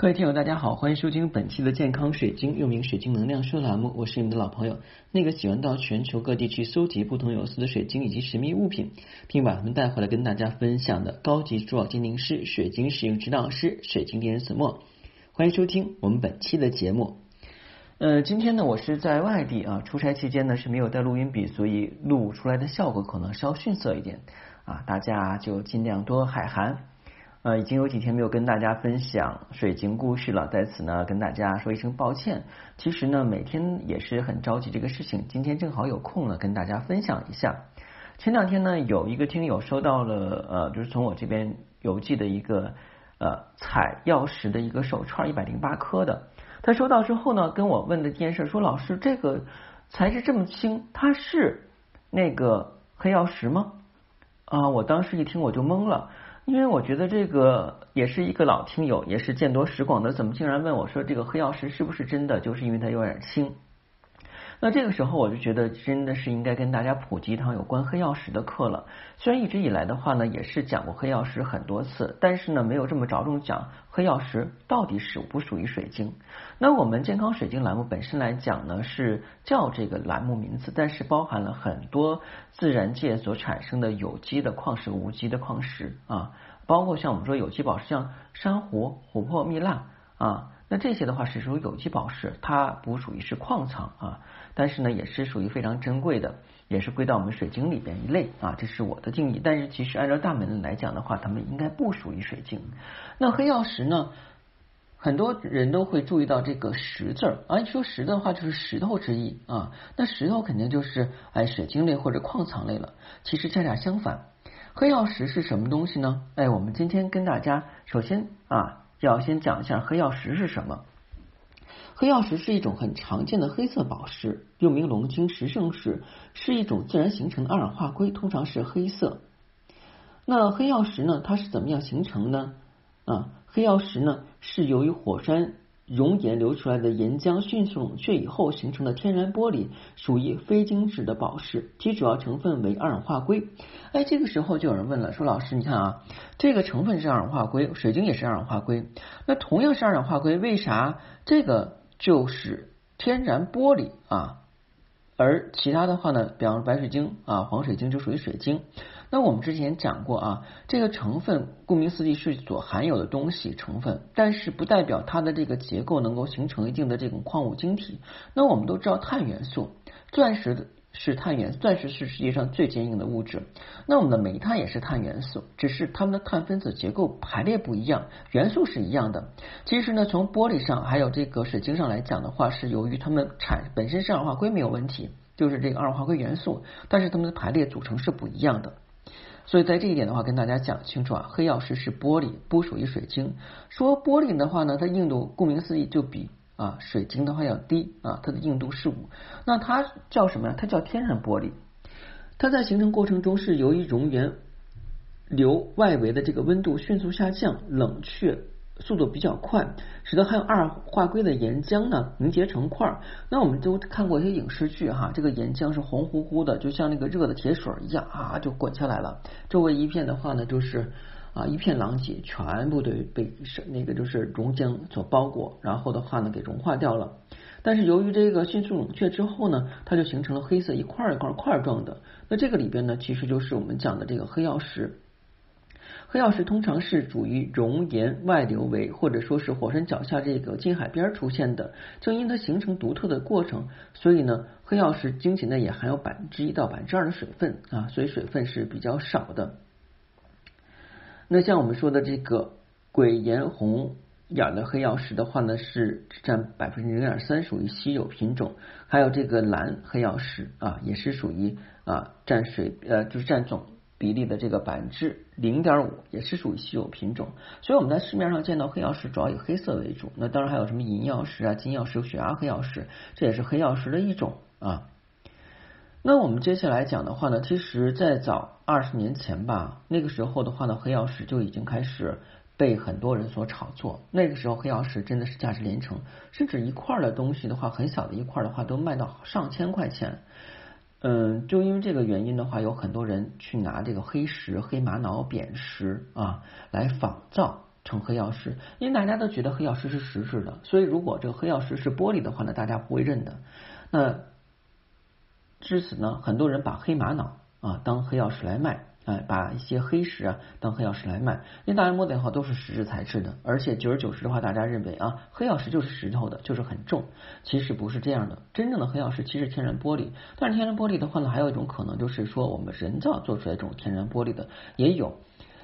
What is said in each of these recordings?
各位听友，大家好，欢迎收听本期的健康水晶，又名水晶能量说栏目。我是你们的老朋友，那个喜欢到全球各地去搜集不同有色的水晶以及神秘物品，并把它们带回来跟大家分享的高级珠宝鉴定师、水晶使用指导师、水晶猎人子墨。欢迎收听我们本期的节目。呃，今天呢，我是在外地啊，出差期间呢是没有带录音笔，所以录出来的效果可能稍逊色一点啊，大家就尽量多海涵。呃，已经有几天没有跟大家分享水晶故事了，在此呢跟大家说一声抱歉。其实呢，每天也是很着急这个事情，今天正好有空了，跟大家分享一下。前两天呢，有一个听友收到了呃，就是从我这边邮寄的一个呃彩曜石的一个手串，一百零八颗的。他收到之后呢，跟我问的一件事，说老师这个材质这么轻，它是那个黑曜石吗？啊，我当时一听我就懵了。因为我觉得这个也是一个老听友，也是见多识广的，怎么竟然问我说这个黑曜石是不是真的？就是因为它有点轻。那这个时候我就觉得真的是应该跟大家普及一堂有关黑曜石的课了。虽然一直以来的话呢，也是讲过黑曜石很多次，但是呢，没有这么着重讲黑曜石到底属不属于水晶。那我们健康水晶栏目本身来讲呢，是叫这个栏目名字，但是包含了很多自然界所产生的有机的矿石、无机的矿石啊，包括像我们说有机宝石，像珊瑚、琥珀、蜜蜡啊。那这些的话是属于有机宝石，它不属于是矿藏啊，但是呢也是属于非常珍贵的，也是归到我们水晶里边一类啊，这是我的定义。但是其实按照大门来讲的话，它们应该不属于水晶。那黑曜石呢，很多人都会注意到这个石字儿，啊，一说石的话就是石头之意啊，那石头肯定就是哎水晶类或者矿藏类了。其实恰恰相反，黑曜石是什么东西呢？哎，我们今天跟大家首先啊。要先讲一下黑曜石是什么。黑曜石是一种很常见的黑色宝石，又名龙晶石圣石，是一种自然形成的二氧化硅，通常是黑色。那黑曜石呢？它是怎么样形成呢？啊，黑曜石呢是由于火山。熔岩流出来的岩浆迅速冷却以后形成的天然玻璃，属于非晶质的宝石，其主要成分为二氧化硅。哎，这个时候就有人问了，说老师，你看啊，这个成分是二氧化硅，水晶也是二氧化硅，那同样是二氧化硅，为啥这个就是天然玻璃啊？而其他的话呢，比方说白水晶啊、黄水晶就属于水晶。那我们之前讲过啊，这个成分顾名思义是所含有的东西成分，但是不代表它的这个结构能够形成一定的这种矿物晶体。那我们都知道碳元素，钻石是碳元，钻石是世界上最坚硬的物质。那我们的煤炭也是碳元素，只是它们的碳分子结构排列不一样，元素是一样的。其实呢，从玻璃上还有这个水晶上来讲的话，是由于它们产本身是二氧化硅没有问题。就是这个二氧化硅元素，但是它们的排列组成是不一样的，所以在这一点的话，跟大家讲清楚啊，黑曜石是玻璃，不属于水晶。说玻璃的话呢，它硬度顾名思义就比啊水晶的话要低啊，它的硬度是五。那它叫什么呀？它叫天然玻璃。它在形成过程中是由于熔岩流外围的这个温度迅速下降，冷却。速度比较快，使得含有二化硅的岩浆呢凝结成块。那我们都看过一些影视剧哈，这个岩浆是红乎乎的，就像那个热的铁水一样啊，就滚下来了。周围一片的话呢，就是啊一片狼藉，全部都被那个就是熔浆所包裹，然后的话呢给融化掉了。但是由于这个迅速冷却之后呢，它就形成了黑色一块一块块状的。那这个里边呢，其实就是我们讲的这个黑曜石。黑曜石通常是属于熔岩外流围，或者说是火山脚下这个近海边出现的。正因它形成独特的过程，所以呢，黑曜石晶体内也含有百分之一到百分之二的水分啊，所以水分是比较少的。那像我们说的这个鬼岩红眼的黑曜石的话呢，是占百分之零点三，属于稀有品种。还有这个蓝黑曜石啊，也是属于啊占水呃就是占总。比例的这个百分之零点五也是属于稀有品种，所以我们在市面上见到黑曜石主要以黑色为主。那当然还有什么银曜石啊、金曜石、血压黑曜石，这也是黑曜石的一种啊。那我们接下来讲的话呢，其实在早二十年前吧，那个时候的话呢，黑曜石就已经开始被很多人所炒作。那个时候黑曜石真的是价值连城，甚至一块儿的东西的话，很小的一块儿的话，都卖到上千块钱。嗯，就因为这个原因的话，有很多人去拿这个黑石、黑玛瑙、扁石啊来仿造成黑曜石，因为大家都觉得黑曜石是实质的，所以如果这个黑曜石是玻璃的话呢，大家不会认的。那至此呢，很多人把黑玛瑙啊当黑曜石来卖。哎，把一些黑石啊当黑曜石来卖，因为大家摸的话都是石质材质的，而且久而久之的话，大家认为啊黑曜石就是石头的，就是很重。其实不是这样的，真正的黑曜石其实天然玻璃，但是天然玻璃的话呢，还有一种可能就是说我们人造做出来这种天然玻璃的也有。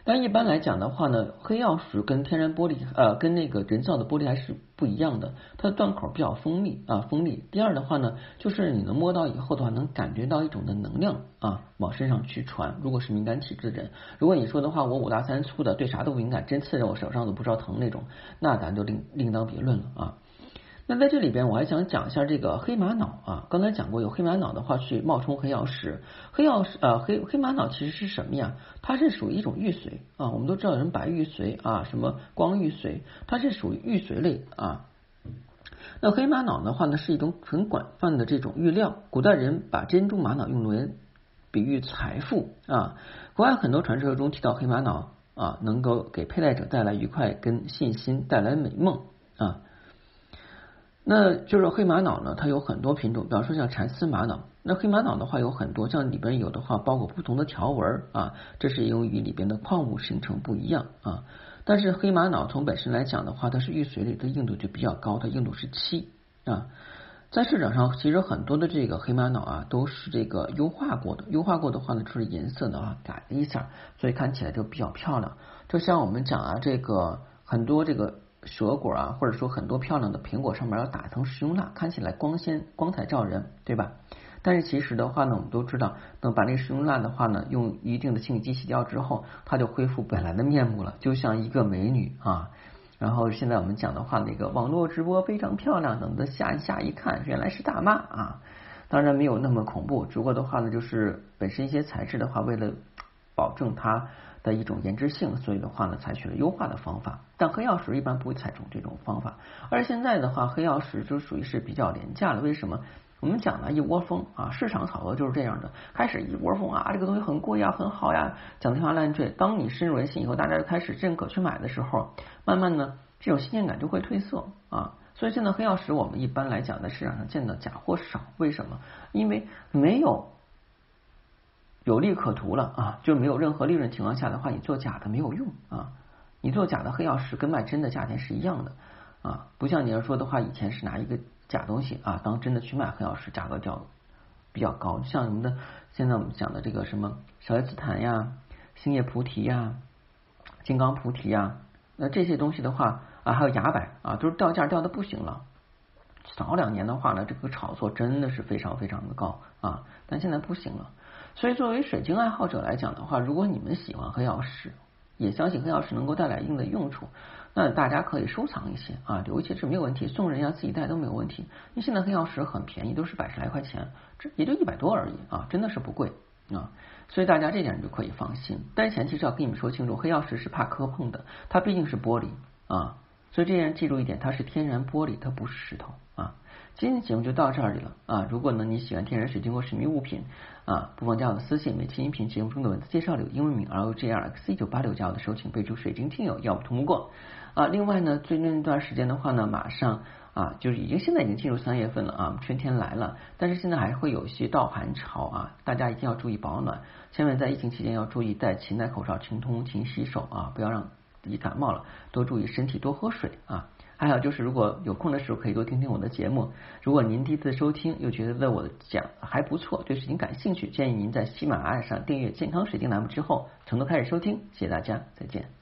但一般来讲的话呢，黑曜石跟天然玻璃呃跟那个人造的玻璃还是不一样的，它的断口比较锋利啊锋利。第二的话呢，就是你能摸到以后的话，能感觉到一种的能量啊往身上去传。如果是敏感体质的人，如果你说的话，我五大三粗的，对啥都敏感，针刺着我手上都不知道疼那种，那咱就另另当别论了啊。那在这里边，我还想讲一下这个黑玛瑙啊。刚才讲过，有黑玛瑙的话去冒充黑曜石。黑曜石呃黑黑玛瑙其实是什么呀？它是属于一种玉髓啊。我们都知道有人白玉髓啊，什么光玉髓，它是属于玉髓类啊。那黑玛瑙的话呢，是一种很广泛的这种玉料。古代人把珍珠玛瑙用来比喻财富啊。国外很多传说中提到黑玛瑙啊，能够给佩戴者带来愉快跟信心，带来美梦啊。那就是黑玛瑙呢，它有很多品种，比方说像蚕丝玛瑙。那黑玛瑙的话有很多，像里边有的话包括不同的条纹啊，这是由于里边的矿物形成不一样啊。但是黑玛瑙从本身来讲的话，它是玉髓里的硬度就比较高，它硬度是七啊。在市场上，其实很多的这个黑玛瑙啊都是这个优化过的，优化过的话呢，就是颜色的啊改了一下，所以看起来就比较漂亮。就像我们讲啊，这个很多这个。蛇果啊，或者说很多漂亮的苹果上面要打一层食用蜡，看起来光鲜、光彩照人，对吧？但是其实的话呢，我们都知道，等把那食用蜡的话呢，用一定的清洗剂洗掉之后，它就恢复本来的面目了，就像一个美女啊。然后现在我们讲的话，那个网络直播非常漂亮，等的下一下一看，原来是大妈啊。当然没有那么恐怖，只不过的话呢，就是本身一些材质的话，为了保证它。的一种颜值性，所以的话呢，采取了优化的方法。但黑曜石一般不会采用这种方法。而现在的话，黑曜石就属于是比较廉价的。为什么？我们讲了一窝蜂啊，市场炒作就是这样的。开始一窝蜂啊，这个东西很贵呀，很好呀，讲天花乱坠。当你深入人心以后，大家就开始认可去买的时候，慢慢呢，这种新鲜感就会褪色啊。所以现在黑曜石我们一般来讲在市场上见的假货少。为什么？因为没有。有利可图了啊，就没有任何利润情况下的话，你做假的没有用啊。你做假的黑曜石跟卖真的价钱是一样的啊，不像你要说的话，以前是拿一个假东西啊当真的去卖黑曜石，价格较比较高。像什么的，现在我们讲的这个什么小叶紫檀呀、星叶菩提呀、金刚菩提呀，那这些东西的话啊，还有崖柏啊，都是掉价掉的不行了。早两年的话呢，这个炒作真的是非常非常的高啊，但现在不行了。所以，作为水晶爱好者来讲的话，如果你们喜欢黑曜石，也相信黑曜石能够带来一定的用处，那大家可以收藏一些啊，留一些是没有问题，送人呀、自己戴都没有问题。因为现在黑曜石很便宜，都是百十来块钱，这也就一百多而已啊，真的是不贵啊。所以大家这点就可以放心。但前提是要跟你们说清楚，黑曜石是怕磕碰的，它毕竟是玻璃啊。所以这点记住一点，它是天然玻璃，它不是石头。今天节目就到这里了啊！如果呢你喜欢天然水晶或神秘物品啊，不妨加我的私信，每期音频节目中的文字介绍里有英文名 R O J R X 一九八六，加我的时候请备注水晶听友，要不通不过啊！另外呢，最近一段时间的话呢，马上啊，就是已经现在已经进入三月份了啊，春天来了，但是现在还会有一些倒寒潮啊，大家一定要注意保暖，千万在疫情期间要注意戴勤戴口罩、勤通勤洗手啊，不要让你感冒了，多注意身体，多喝水啊。还有就是，如果有空的时候，可以多听听我的节目。如果您第一次收听，又觉得我讲还不错，对水晶感兴趣，建议您在喜马拉雅上订阅“健康水晶”栏目之后，从头开始收听。谢谢大家，再见。